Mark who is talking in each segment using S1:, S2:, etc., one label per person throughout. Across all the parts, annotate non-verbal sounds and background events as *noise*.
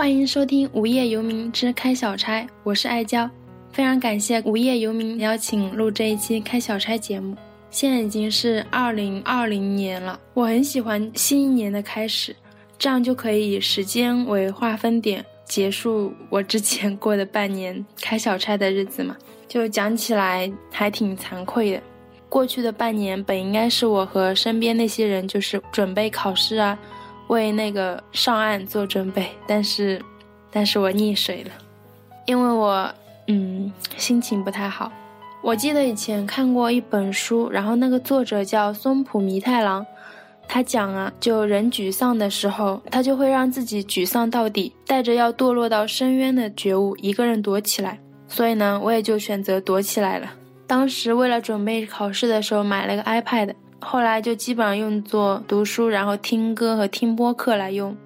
S1: 欢迎收听《无业游民之开小差》，我是爱娇，非常感谢无业游民邀请录这一期开小差节目。现在已经是二零二零年了，我很喜欢新一年的开始，这样就可以以时间为划分点，结束我之前过的半年开小差的日子嘛。就讲起来还挺惭愧的，过去的半年本应该是我和身边那些人就是准备考试啊。为那个上岸做准备，但是，但是我溺水了，因为我嗯心情不太好。我记得以前看过一本书，然后那个作者叫松浦弥太郎，他讲啊，就人沮丧的时候，他就会让自己沮丧到底，带着要堕落到深渊的觉悟，一个人躲起来。所以呢，我也就选择躲起来了。当时为了准备考试的时候，买了个 iPad。后来就基本上用作读书，然后听歌和听播客来用，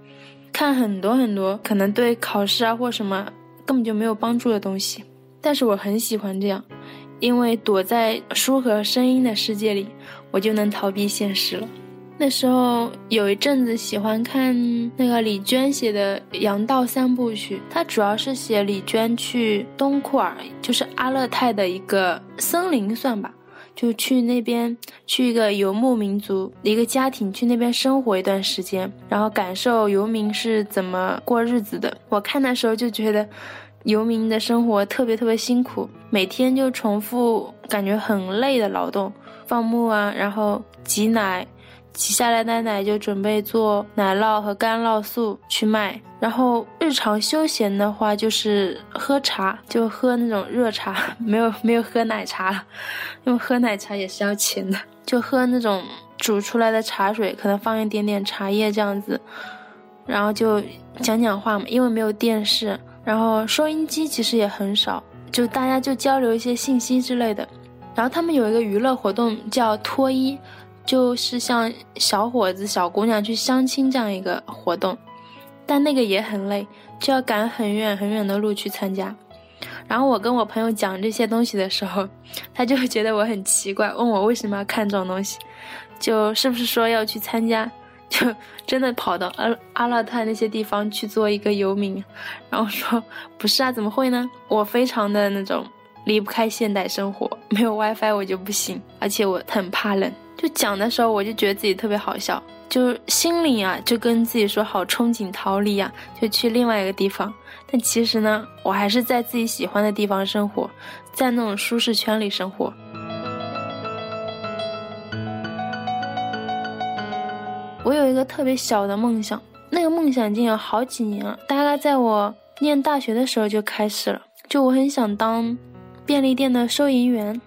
S1: 看很多很多可能对考试啊或什么根本就没有帮助的东西。但是我很喜欢这样，因为躲在书和声音的世界里，我就能逃避现实了。那时候有一阵子喜欢看那个李娟写的《阳道三部曲》，它主要是写李娟去东库尔，就是阿勒泰的一个森林，算吧。就去那边，去一个游牧民族一个家庭去那边生活一段时间，然后感受游民是怎么过日子的。我看的时候就觉得，游民的生活特别特别辛苦，每天就重复感觉很累的劳动，放牧啊，然后挤奶。挤下来的奶就准备做奶酪和干酪素去卖，然后日常休闲的话就是喝茶，就喝那种热茶，没有没有喝奶茶了，因为喝奶茶也是要钱的，就喝那种煮出来的茶水，可能放一点点茶叶这样子，然后就讲讲话嘛，因为没有电视，然后收音机其实也很少，就大家就交流一些信息之类的，然后他们有一个娱乐活动叫脱衣。就是像小伙子、小姑娘去相亲这样一个活动，但那个也很累，就要赶很远很远的路去参加。然后我跟我朋友讲这些东西的时候，他就会觉得我很奇怪，问我为什么要看这种东西，就是不是说要去参加，就真的跑到阿阿勒泰那些地方去做一个游民。然后说不是啊，怎么会呢？我非常的那种离不开现代生活，没有 WiFi 我就不行，而且我很怕冷。就讲的时候，我就觉得自己特别好笑，就心里啊就跟自己说好憧憬逃离啊，就去另外一个地方。但其实呢，我还是在自己喜欢的地方生活，在那种舒适圈里生活。我有一个特别小的梦想，那个梦想已经有好几年了，大概在我念大学的时候就开始了。就我很想当便利店的收银员。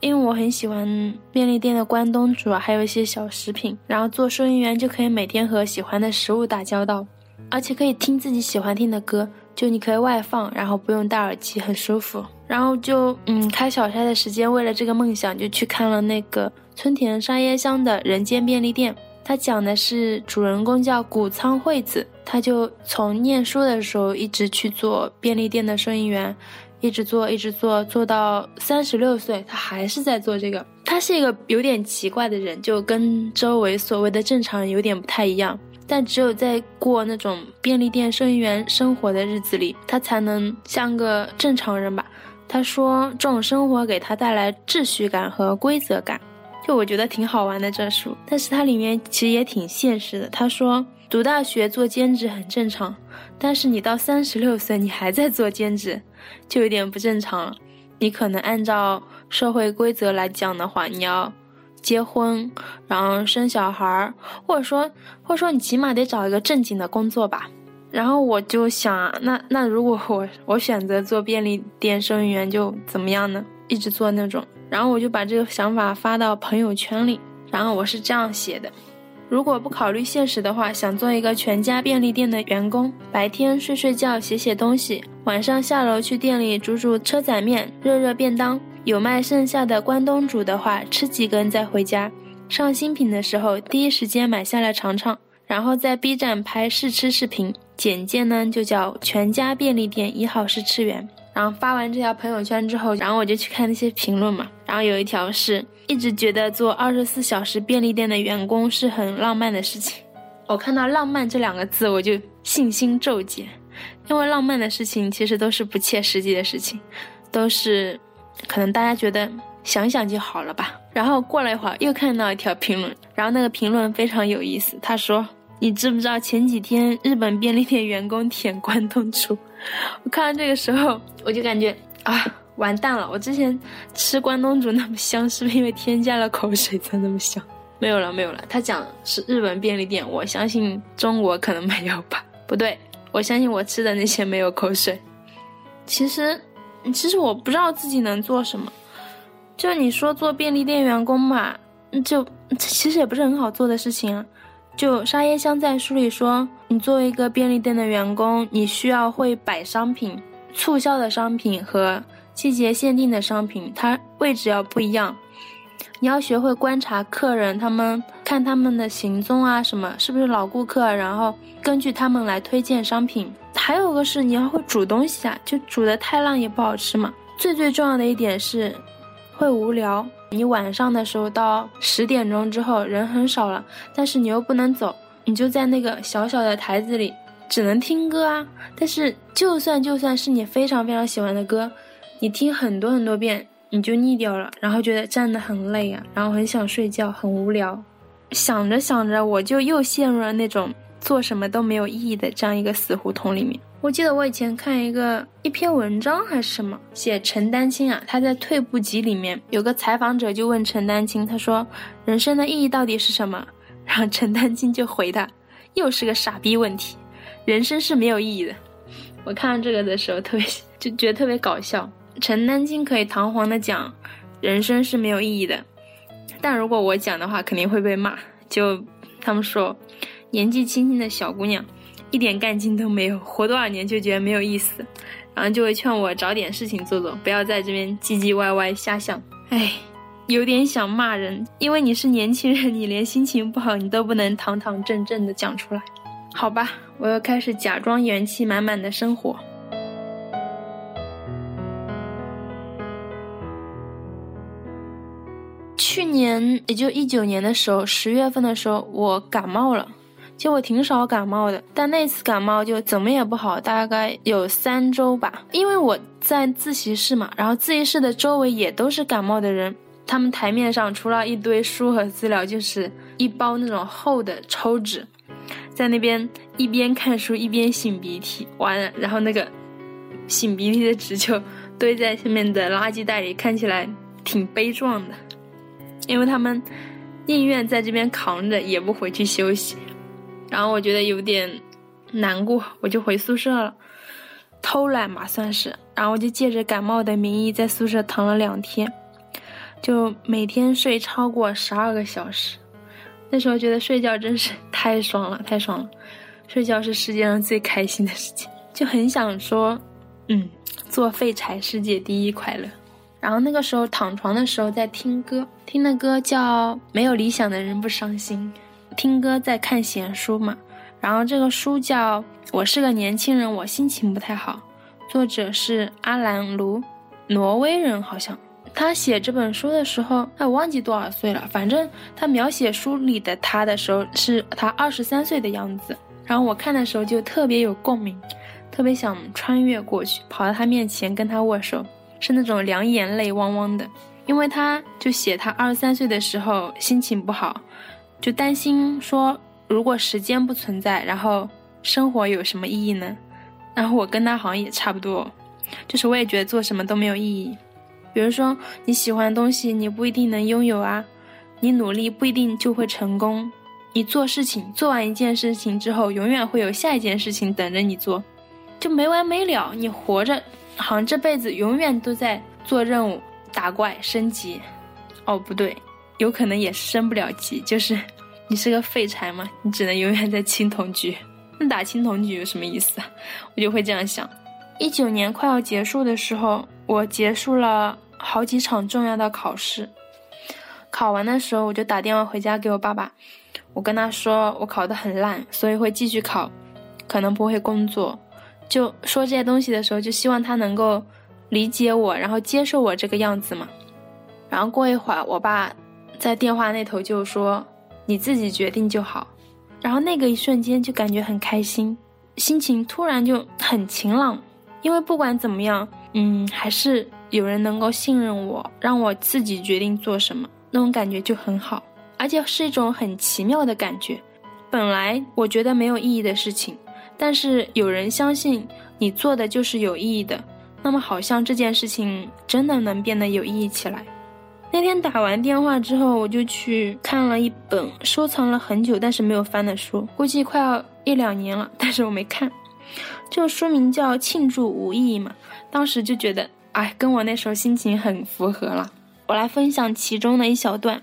S1: 因为我很喜欢便利店的关东煮，还有一些小食品，然后做收银员就可以每天和喜欢的食物打交道，而且可以听自己喜欢听的歌，就你可以外放，然后不用戴耳机，很舒服。然后就嗯，开小差的时间，为了这个梦想，就去看了那个村田沙耶香的《人间便利店》，他讲的是主人公叫谷仓惠子，他就从念书的时候一直去做便利店的收银员。一直做，一直做，做到三十六岁，他还是在做这个。他是一个有点奇怪的人，就跟周围所谓的正常人有点不太一样。但只有在过那种便利店收银员生活的日子里，他才能像个正常人吧。他说，这种生活给他带来秩序感和规则感。就我觉得挺好玩的这书，但是它里面其实也挺现实的。他说，读大学做兼职很正常，但是你到三十六岁，你还在做兼职。就有点不正常了。你可能按照社会规则来讲的话，你要结婚，然后生小孩儿，或者说，或者说你起码得找一个正经的工作吧。然后我就想，那那如果我我选择做便利店收银员，就怎么样呢？一直做那种。然后我就把这个想法发到朋友圈里，然后我是这样写的。如果不考虑现实的话，想做一个全家便利店的员工，白天睡睡觉、写写东西，晚上下楼去店里煮煮车仔面、热热便当。有卖剩下的关东煮的话，吃几根再回家。上新品的时候，第一时间买下来尝尝，然后在 B 站拍试吃视频。简介呢就叫全家便利店一号试吃员。然后发完这条朋友圈之后，然后我就去看那些评论嘛。然后有一条是一直觉得做二十四小时便利店的员工是很浪漫的事情。我看到“浪漫”这两个字，我就信心骤减，因为浪漫的事情其实都是不切实际的事情，都是可能大家觉得想想就好了吧。然后过了一会儿，又看到一条评论，然后那个评论非常有意思，他说：“你知不知道前几天日本便利店员工舔关东煮？”我看到这个时候，我就感觉啊，完蛋了！我之前吃关东煮那么香，是不是因为添加了口水才那么香？没有了，没有了。他讲是日本便利店，我相信中国可能没有吧？不对，我相信我吃的那些没有口水。其实，其实我不知道自己能做什么。就你说做便利店员工嘛，就其实也不是很好做的事情啊。就沙耶香在书里说，你作为一个便利店的员工，你需要会摆商品、促销的商品和季节限定的商品，它位置要不一样。你要学会观察客人，他们看他们的行踪啊，什么是不是老顾客，然后根据他们来推荐商品。还有个是你要会煮东西啊，就煮的太烂也不好吃嘛。最最重要的一点是，会无聊。你晚上的时候到十点钟之后人很少了，但是你又不能走，你就在那个小小的台子里，只能听歌啊。但是就算就算是你非常非常喜欢的歌，你听很多很多遍。你就腻掉了，然后觉得站得很累啊，然后很想睡觉，很无聊。想着想着，我就又陷入了那种做什么都没有意义的这样一个死胡同里面。我记得我以前看一个一篇文章还是什么，写陈丹青啊，他在《退步集》里面有个采访者就问陈丹青，他说：“人生的意义到底是什么？” *laughs* 然后陈丹青就回他：“又是个傻逼问题，人生是没有意义的。”我看到这个的时候，特别就觉得特别搞笑。陈丹青可以堂皇的讲，人生是没有意义的，但如果我讲的话，肯定会被骂。就他们说，年纪轻轻的小姑娘，一点干劲都没有，活多少年就觉得没有意思，然后就会劝我找点事情做做，不要在这边唧唧歪歪瞎想。哎，有点想骂人，因为你是年轻人，你连心情不好你都不能堂堂正正的讲出来。好吧，我又开始假装元气满满的生活。去年也就一九年的时候，十月份的时候，我感冒了。其实我挺少感冒的，但那次感冒就怎么也不好，大概有三周吧。因为我在自习室嘛，然后自习室的周围也都是感冒的人，他们台面上除了一堆书和资料，就是一包那种厚的抽纸，在那边一边看书一边擤鼻涕，完了，然后那个擤鼻涕的纸就堆在下面的垃圾袋里，看起来挺悲壮的。因为他们宁愿在这边扛着，也不回去休息。然后我觉得有点难过，我就回宿舍了，偷懒嘛算是。然后我就借着感冒的名义在宿舍躺了两天，就每天睡超过十二个小时。那时候觉得睡觉真是太爽了，太爽了，睡觉是世界上最开心的事情，就很想说，嗯，做废柴世界第一快乐。然后那个时候躺床的时候在听歌，听的歌叫《没有理想的人不伤心》，听歌在看闲书嘛。然后这个书叫《我是个年轻人，我心情不太好》，作者是阿兰·卢，挪威人好像。他写这本书的时候，他忘记多少岁了，反正他描写书里的他的时候是他二十三岁的样子。然后我看的时候就特别有共鸣，特别想穿越过去，跑到他面前跟他握手。是那种两眼泪汪汪的，因为他就写他二十三岁的时候心情不好，就担心说如果时间不存在，然后生活有什么意义呢？然后我跟他好像也差不多，就是我也觉得做什么都没有意义。比如说你喜欢的东西，你不一定能拥有啊；你努力不一定就会成功；你做事情做完一件事情之后，永远会有下一件事情等着你做，就没完没了。你活着。好像这辈子永远都在做任务、打怪、升级。哦，不对，有可能也升不了级。就是你是个废柴吗，你只能永远在青铜局。那打青铜局有什么意思啊？我就会这样想。一九年快要结束的时候，我结束了好几场重要的考试。考完的时候，我就打电话回家给我爸爸，我跟他说我考得很烂，所以会继续考，可能不会工作。就说这些东西的时候，就希望他能够理解我，然后接受我这个样子嘛。然后过一会儿，我爸在电话那头就说：“你自己决定就好。”然后那个一瞬间就感觉很开心，心情突然就很晴朗，因为不管怎么样，嗯，还是有人能够信任我，让我自己决定做什么，那种感觉就很好，而且是一种很奇妙的感觉。本来我觉得没有意义的事情，但是有人相信你做的就是有意义的，那么好像这件事情真的能变得有意义起来。那天打完电话之后，我就去看了一本收藏了很久但是没有翻的书，估计快要一两年了，但是我没看。这个书名叫《庆祝无意义》嘛，当时就觉得，哎，跟我那时候心情很符合了。我来分享其中的一小段：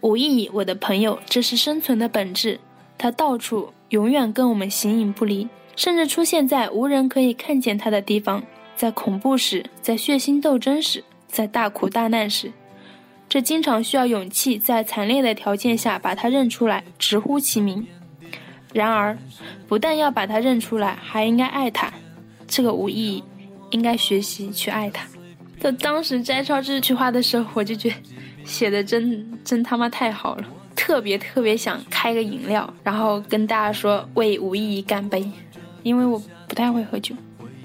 S1: 无意义，我的朋友，这是生存的本质，它到处，永远跟我们形影不离，甚至出现在无人可以看见它的地方，在恐怖时，在血腥斗争时，在大苦大难时。这经常需要勇气，在惨烈的条件下把他认出来，直呼其名。然而，不但要把他认出来，还应该爱他。这个无意义，应该学习去爱他。在当时摘抄这句话的时候，我就觉得写的真真他妈太好了，特别特别想开个饮料，然后跟大家说为无意义干杯，因为我不太会喝酒。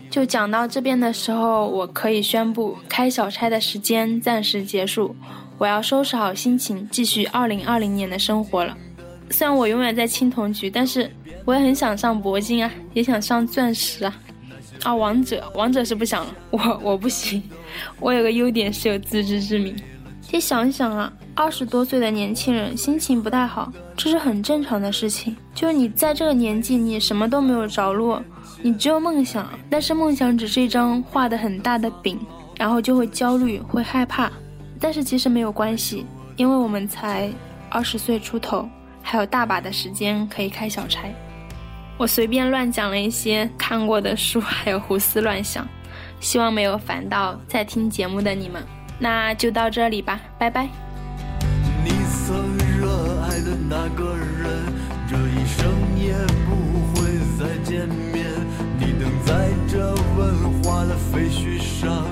S1: 就讲到这边的时候，我可以宣布开小差的时间暂时结束。我要收拾好心情，继续二零二零年的生活了。虽然我永远在青铜局，但是我也很想上铂金啊，也想上钻石啊。啊，王者，王者是不想了，我我不行。我有个优点是有自知之明。其实想想啊，二十多岁的年轻人心情不太好，这是很正常的事情。就是你在这个年纪，你什么都没有着落，你只有梦想，但是梦想只是一张画的很大的饼，然后就会焦虑，会害怕。但是其实没有关系，因为我们才二十岁出头，还有大把的时间可以开小差。我随便乱讲了一些看过的书，还有胡思乱想，希望没有烦到在听节目的你们。那就到这里吧，拜拜。你曾热爱的那个人，这一生也不会再见面。你等在这文化的废墟上。